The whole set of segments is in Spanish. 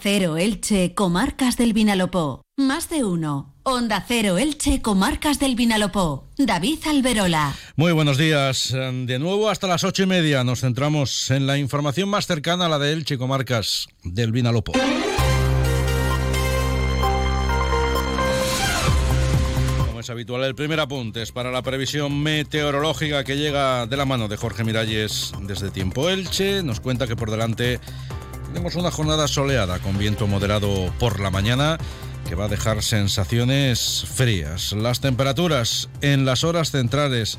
Cero Elche, Comarcas del Vinalopó. Más de uno. Onda Cero Elche, Comarcas del Vinalopó. David Alberola. Muy buenos días. De nuevo hasta las ocho y media nos centramos en la información más cercana a la de Elche, Comarcas del Vinalopó. Es habitual, el primer apunte es para la previsión meteorológica que llega de la mano de Jorge Miralles desde Tiempo Elche. Nos cuenta que por delante tenemos una jornada soleada con viento moderado por la mañana que va a dejar sensaciones frías. Las temperaturas en las horas centrales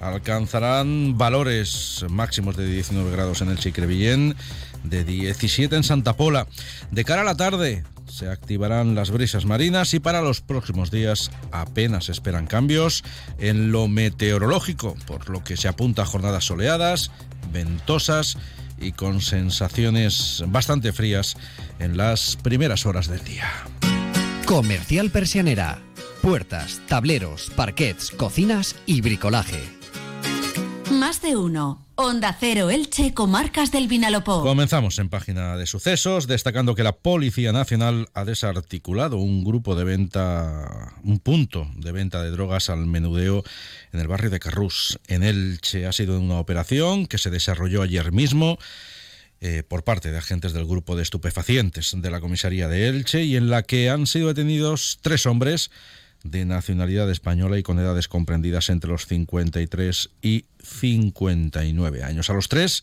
alcanzarán valores máximos de 19 grados en el Chicrevillén, de 17 en Santa Pola. De cara a la tarde se activarán las brisas marinas y para los próximos días apenas esperan cambios en lo meteorológico, por lo que se apunta a jornadas soleadas, ventosas y con sensaciones bastante frías en las primeras horas del día. Comercial Persianera. Puertas, tableros, parquets, cocinas y bricolaje. De uno. Onda Cero Elche, Comarcas del Vinalopó. Comenzamos en página de sucesos, destacando que la Policía Nacional ha desarticulado un grupo de venta, un punto de venta de drogas al menudeo en el barrio de Carrús, en Elche. Ha sido una operación que se desarrolló ayer mismo. Eh, por parte de agentes del grupo de estupefacientes de la comisaría de Elche y en la que han sido detenidos tres hombres de nacionalidad española y con edades comprendidas entre los 53 y 59 años. A los tres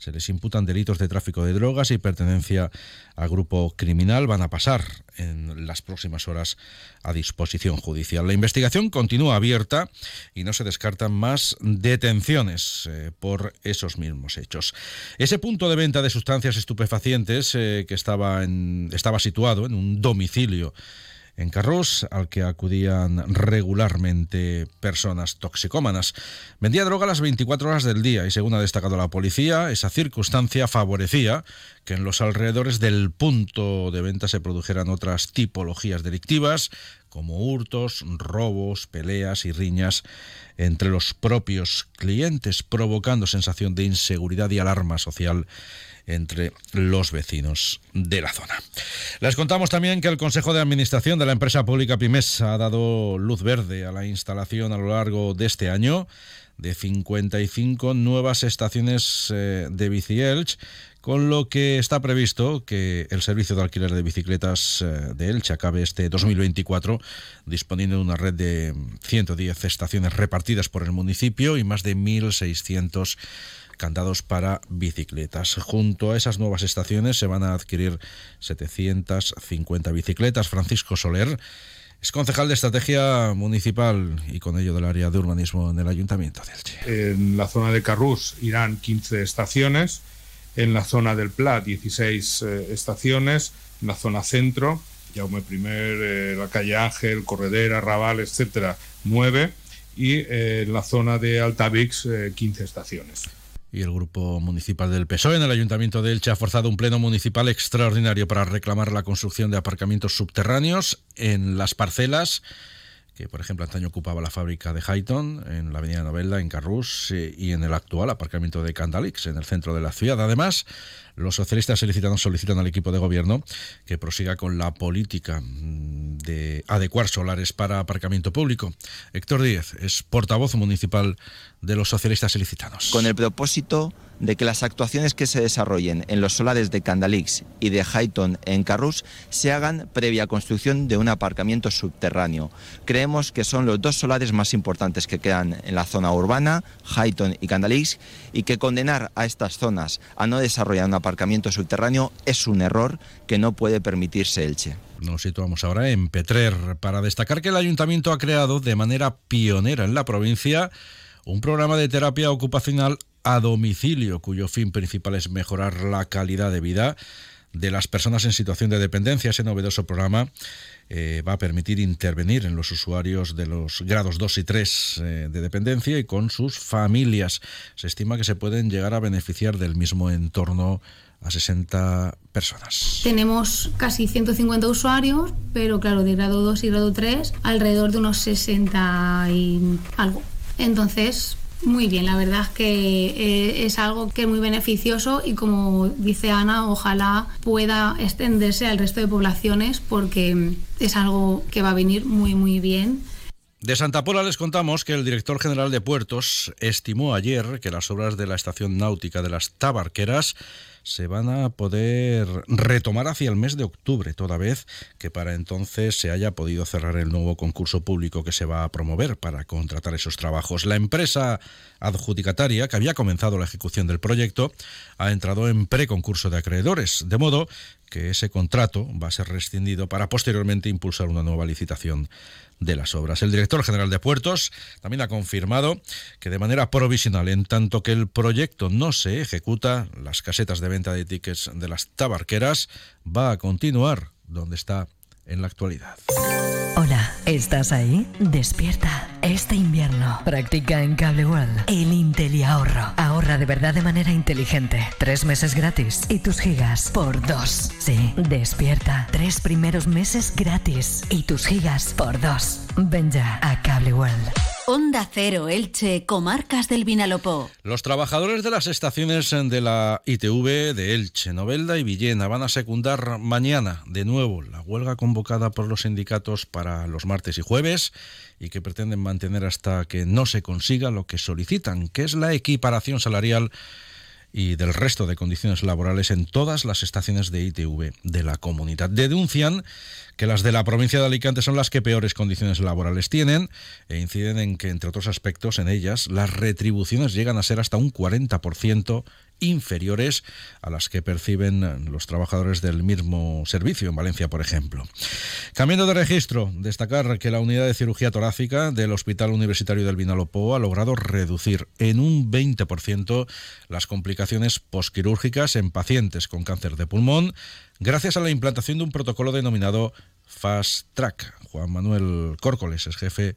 se les imputan delitos de tráfico de drogas y pertenencia a grupo criminal. Van a pasar en las próximas horas a disposición judicial. La investigación continúa abierta y no se descartan más detenciones eh, por esos mismos hechos. Ese punto de venta de sustancias estupefacientes eh, que estaba, en, estaba situado en un domicilio en Carrús, al que acudían regularmente personas toxicómanas. Vendía droga las 24 horas del día y, según ha destacado la policía, esa circunstancia favorecía que en los alrededores del punto de venta se produjeran otras tipologías delictivas, como hurtos, robos, peleas y riñas entre los propios clientes, provocando sensación de inseguridad y alarma social entre los vecinos de la zona. Les contamos también que el Consejo de Administración de la empresa pública Pimes ha dado luz verde a la instalación a lo largo de este año de 55 nuevas estaciones eh, de Bici Elche, con lo que está previsto que el servicio de alquiler de bicicletas eh, de Elche acabe este 2024 disponiendo de una red de 110 estaciones repartidas por el municipio y más de 1.600 candados para bicicletas. Junto a esas nuevas estaciones se van a adquirir 750 bicicletas. Francisco Soler es concejal de estrategia municipal y con ello del área de urbanismo en el Ayuntamiento de Elche. En la zona de Carrús irán 15 estaciones, en la zona del Plat 16 eh, estaciones, en la zona centro, Jaume I, eh, la calle Ángel, Corredera, Raval, etcétera, 9 y eh, en la zona de Altavix 15 estaciones y el Grupo Municipal del PSOE en el Ayuntamiento de Elche ha forzado un pleno municipal extraordinario para reclamar la construcción de aparcamientos subterráneos en las parcelas que por ejemplo antaño ocupaba la fábrica de Highton en la avenida Novella, en Carrús, y en el actual aparcamiento de Candalix, en el centro de la ciudad. Además, los socialistas solicitanos solicitan al equipo de gobierno que prosiga con la política mm, de adecuar solares para aparcamiento público. Héctor Díez es portavoz municipal de los socialistas ilicitanos. Con el propósito de que las actuaciones que se desarrollen en los solares de Candalix y de Highton en Carrús se hagan previa construcción de un aparcamiento subterráneo. Creemos que son los dos solares más importantes que quedan en la zona urbana, Highton y Candalix, y que condenar a estas zonas a no desarrollar un aparcamiento subterráneo es un error que no puede permitirse Elche. Nos situamos ahora en Petrer para destacar que el ayuntamiento ha creado de manera pionera en la provincia un programa de terapia ocupacional a domicilio, cuyo fin principal es mejorar la calidad de vida de las personas en situación de dependencia. Ese novedoso programa eh, va a permitir intervenir en los usuarios de los grados 2 y 3 eh, de dependencia y con sus familias. Se estima que se pueden llegar a beneficiar del mismo entorno a 60 personas. Tenemos casi 150 usuarios, pero claro, de grado 2 y grado 3, alrededor de unos 60 y algo. Entonces, Muy bien, la verdad es que eh, es algo que es muy beneficioso y como dice Ana, ojalá pueda extenderse al resto de poblaciones porque es algo que va a venir muy muy bien. De Santa Pola les contamos que el director general de puertos estimó ayer que las obras de la estación náutica de las Tabarqueras se van a poder retomar hacia el mes de octubre, toda vez que para entonces se haya podido cerrar el nuevo concurso público que se va a promover para contratar esos trabajos. La empresa adjudicataria, que había comenzado la ejecución del proyecto, ha entrado en preconcurso de acreedores, de modo que ese contrato va a ser rescindido para posteriormente impulsar una nueva licitación de las obras. El director general de Puertos también ha confirmado que de manera provisional, en tanto que el proyecto no se ejecuta, las casetas de venta de tickets de las tabarqueras va a continuar donde está en la actualidad. Hola, ¿estás ahí? Despierta. Este invierno practica en Cable World el Intel ahorro. Ahorra de verdad de manera inteligente. Tres meses gratis y tus gigas por dos. Sí, despierta. Tres primeros meses gratis y tus gigas por dos. Ven ya a Cable World. Onda Cero Elche, Comarcas del Vinalopó. Los trabajadores de las estaciones de la ITV de Elche, Novelda y Villena van a secundar mañana de nuevo la huelga convocada por los sindicatos para los martes y jueves y que pretenden mantener hasta que no se consiga lo que solicitan, que es la equiparación salarial y del resto de condiciones laborales en todas las estaciones de ITV de la comunidad. Denuncian que las de la provincia de Alicante son las que peores condiciones laborales tienen e inciden en que, entre otros aspectos, en ellas las retribuciones llegan a ser hasta un 40% inferiores a las que perciben los trabajadores del mismo servicio en Valencia, por ejemplo. Cambiando de registro, destacar que la unidad de cirugía torácica del Hospital Universitario del Vinalopó ha logrado reducir en un 20% las complicaciones posquirúrgicas en pacientes con cáncer de pulmón gracias a la implantación de un protocolo denominado Fast Track. Juan Manuel Córcoles es jefe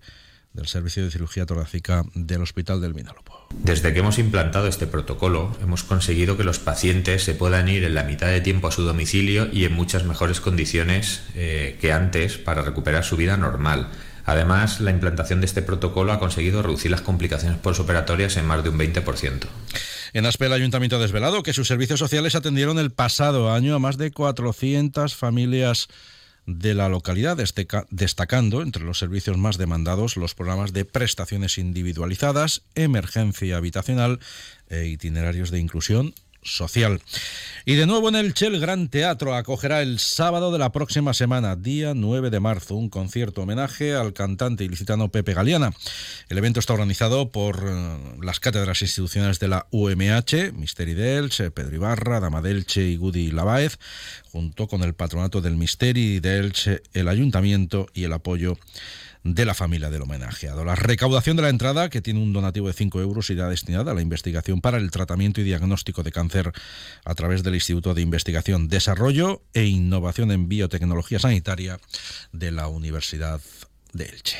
del Servicio de Cirugía Torácica del Hospital del Vinalopó. Desde que hemos implantado este protocolo, hemos conseguido que los pacientes se puedan ir en la mitad de tiempo a su domicilio y en muchas mejores condiciones eh, que antes para recuperar su vida normal. Además, la implantación de este protocolo ha conseguido reducir las complicaciones postoperatorias en más de un 20%. En Aspe, el Ayuntamiento ha desvelado que sus servicios sociales atendieron el pasado año a más de 400 familias de la localidad, destacando entre los servicios más demandados los programas de prestaciones individualizadas, emergencia habitacional e itinerarios de inclusión social. Y de nuevo en el Che, el Gran Teatro acogerá el sábado de la próxima semana, día 9 de marzo, un concierto homenaje al cantante ilicitano Pepe Galeana. El evento está organizado por eh, las cátedras institucionales de la UMH, Misteri Delche, Pedro Ibarra, Dama Delche y Gudi Lavaez, junto con el patronato del Misteri Delche, el ayuntamiento y el apoyo de la familia del homenajeado. La recaudación de la entrada, que tiene un donativo de 5 euros, irá destinada a la investigación para el tratamiento y diagnóstico de cáncer a través del Instituto de Investigación, Desarrollo e Innovación en Biotecnología Sanitaria de la Universidad de Elche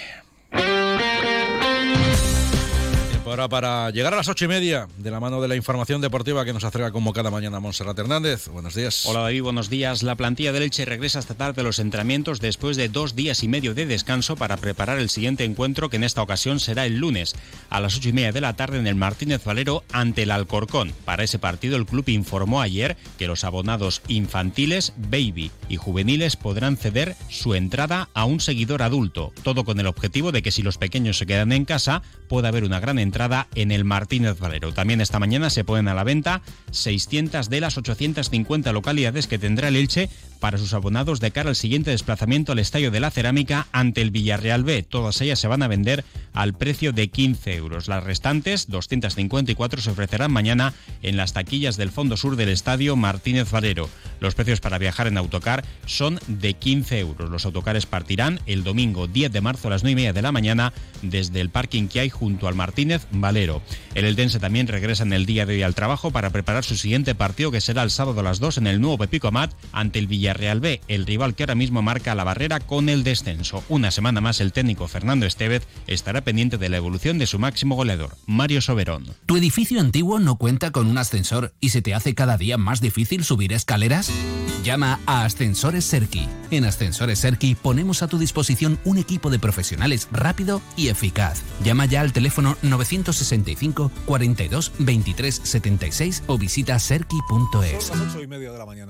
ahora para llegar a las ocho y media de la mano de la información deportiva que nos acerca como cada mañana Monserrat Hernández. Buenos días. Hola David, buenos días. La plantilla del Elche regresa esta tarde a los entrenamientos después de dos días y medio de descanso para preparar el siguiente encuentro que en esta ocasión será el lunes a las ocho y media de la tarde en el Martínez Valero ante el Alcorcón. Para ese partido el club informó ayer que los abonados infantiles, baby y juveniles podrán ceder su entrada a un seguidor adulto, todo con el objetivo de que si los pequeños se quedan en casa pueda haber una gran entrada en el Martínez Valero. También esta mañana se ponen a la venta 600 de las 850 localidades que tendrá el Elche para sus abonados de cara al siguiente desplazamiento al Estadio de la Cerámica ante el Villarreal B. Todas ellas se van a vender al precio de 15 euros. Las restantes, 254, se ofrecerán mañana en las taquillas del fondo sur del Estadio Martínez Valero. Los precios para viajar en autocar son de 15 euros. Los autocares partirán el domingo 10 de marzo a las 9 y media de la mañana desde el parking que hay junto al Martínez Valero. El Eldense también regresa en el día de hoy al trabajo para preparar su siguiente partido que será el sábado a las 2 en el nuevo Pepico Amat ante el Villarreal Real B, el rival que ahora mismo marca la barrera con el descenso. Una semana más el técnico Fernando Estevez estará pendiente de la evolución de su máximo goleador, Mario Soberón. ¿Tu edificio antiguo no cuenta con un ascensor y se te hace cada día más difícil subir escaleras? Llama a Ascensores Serki. En Ascensores Serki ponemos a tu disposición un equipo de profesionales rápido y eficaz. Llama ya al teléfono 965 42 23 76 o visita serki.es. Son las ocho y media de la mañana.